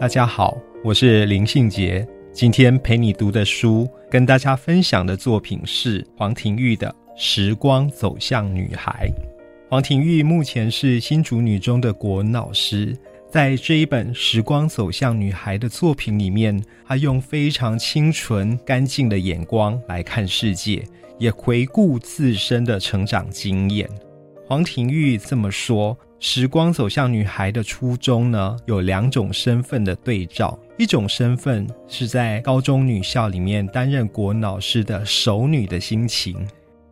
大家好，我是林信杰。今天陪你读的书，跟大家分享的作品是黄庭玉的《时光走向女孩》。黄庭玉目前是新竹女中的国文老师。在这一本《时光走向女孩》的作品里面，她用非常清纯、干净的眼光来看世界，也回顾自身的成长经验。黄庭玉这么说：“时光走向女孩的初衷呢，有两种身份的对照，一种身份是在高中女校里面担任国老师的熟女的心情。”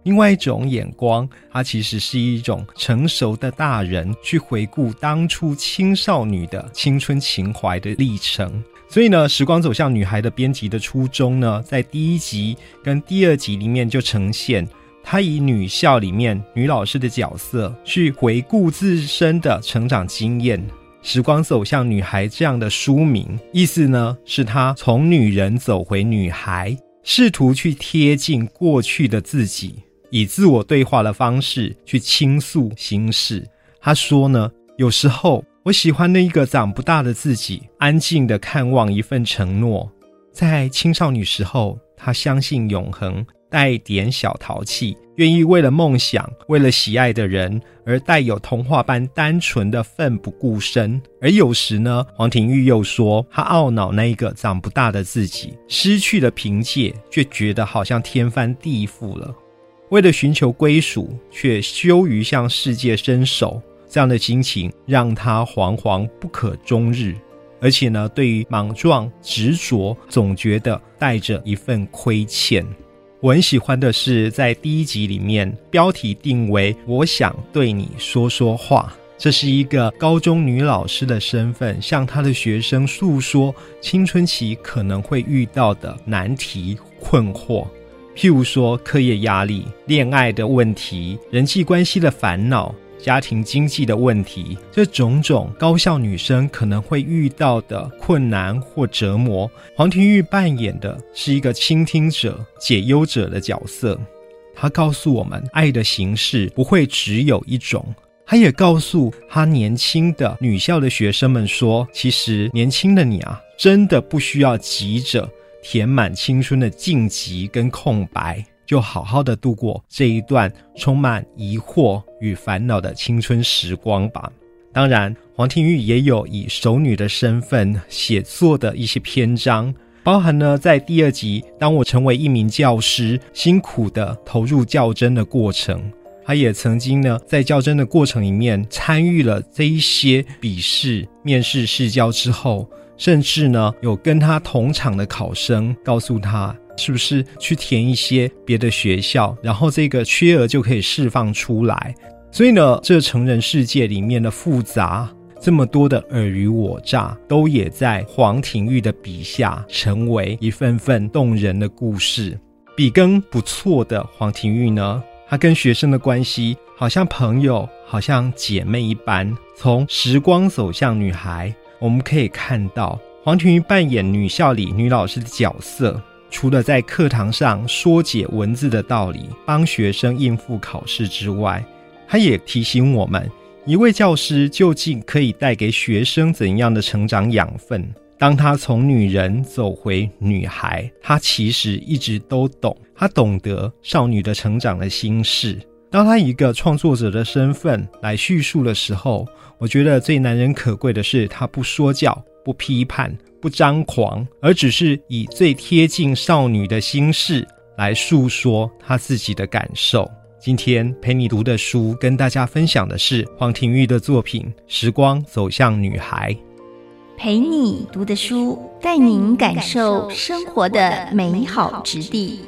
另外一种眼光，它其实是一种成熟的大人去回顾当初青少女的青春情怀的历程。所以呢，《时光走向女孩》的编辑的初衷呢，在第一集跟第二集里面就呈现，她以女校里面女老师的角色去回顾自身的成长经验。《时光走向女孩》这样的书名，意思呢，是她从女人走回女孩，试图去贴近过去的自己。以自我对话的方式去倾诉心事。他说呢，有时候我喜欢那一个长不大的自己，安静的看望一份承诺。在青少年时候，他相信永恒，带点小淘气，愿意为了梦想，为了喜爱的人而带有童话般单纯的奋不顾身。而有时呢，黄庭玉又说，他懊恼那一个长不大的自己失去了凭借，却觉得好像天翻地覆了。为了寻求归属，却羞于向世界伸手，这样的心情让他惶惶不可终日。而且呢，对于莽撞执着，总觉得带着一份亏欠。我很喜欢的是，在第一集里面，标题定为“我想对你说说话”，这是一个高中女老师的身份，向她的学生诉说青春期可能会遇到的难题困惑。譬如说，课业压力、恋爱的问题、人际关系的烦恼、家庭经济的问题，这种种高校女生可能会遇到的困难或折磨，黄庭玉扮演的是一个倾听者、解忧者的角色。他告诉我们，爱的形式不会只有一种。他也告诉他年轻的女校的学生们说：“其实年轻的你啊，真的不需要急着。”填满青春的荆棘跟空白，就好好的度过这一段充满疑惑与烦恼的青春时光吧。当然，黄庭玉也有以熟女的身份写作的一些篇章，包含呢在第二集，当我成为一名教师，辛苦的投入较真的过程。他也曾经呢在较真的过程里面参与了这一些笔试、面试、试教之后。甚至呢，有跟他同场的考生告诉他，是不是去填一些别的学校，然后这个缺额就可以释放出来。所以呢，这成人世界里面的复杂，这么多的尔虞我诈，都也在黄庭玉的笔下成为一份份动人的故事。笔耕不错的黄庭玉呢，他跟学生的关系好像朋友，好像姐妹一般。从时光走向女孩。我们可以看到黄庭玉扮演女校里女老师的角色，除了在课堂上说解文字的道理，帮学生应付考试之外，他也提醒我们，一位教师究竟可以带给学生怎样的成长养分。当她从女人走回女孩，她其实一直都懂，她懂得少女的成长的心事。当她以一个创作者的身份来叙述的时候。我觉得最难人可贵的是，他不说教、不批判、不张狂，而只是以最贴近少女的心事来诉说她自己的感受。今天陪你读的书，跟大家分享的是黄庭玉的作品《时光走向女孩》。陪你读的书，带您感受生活的美好质地。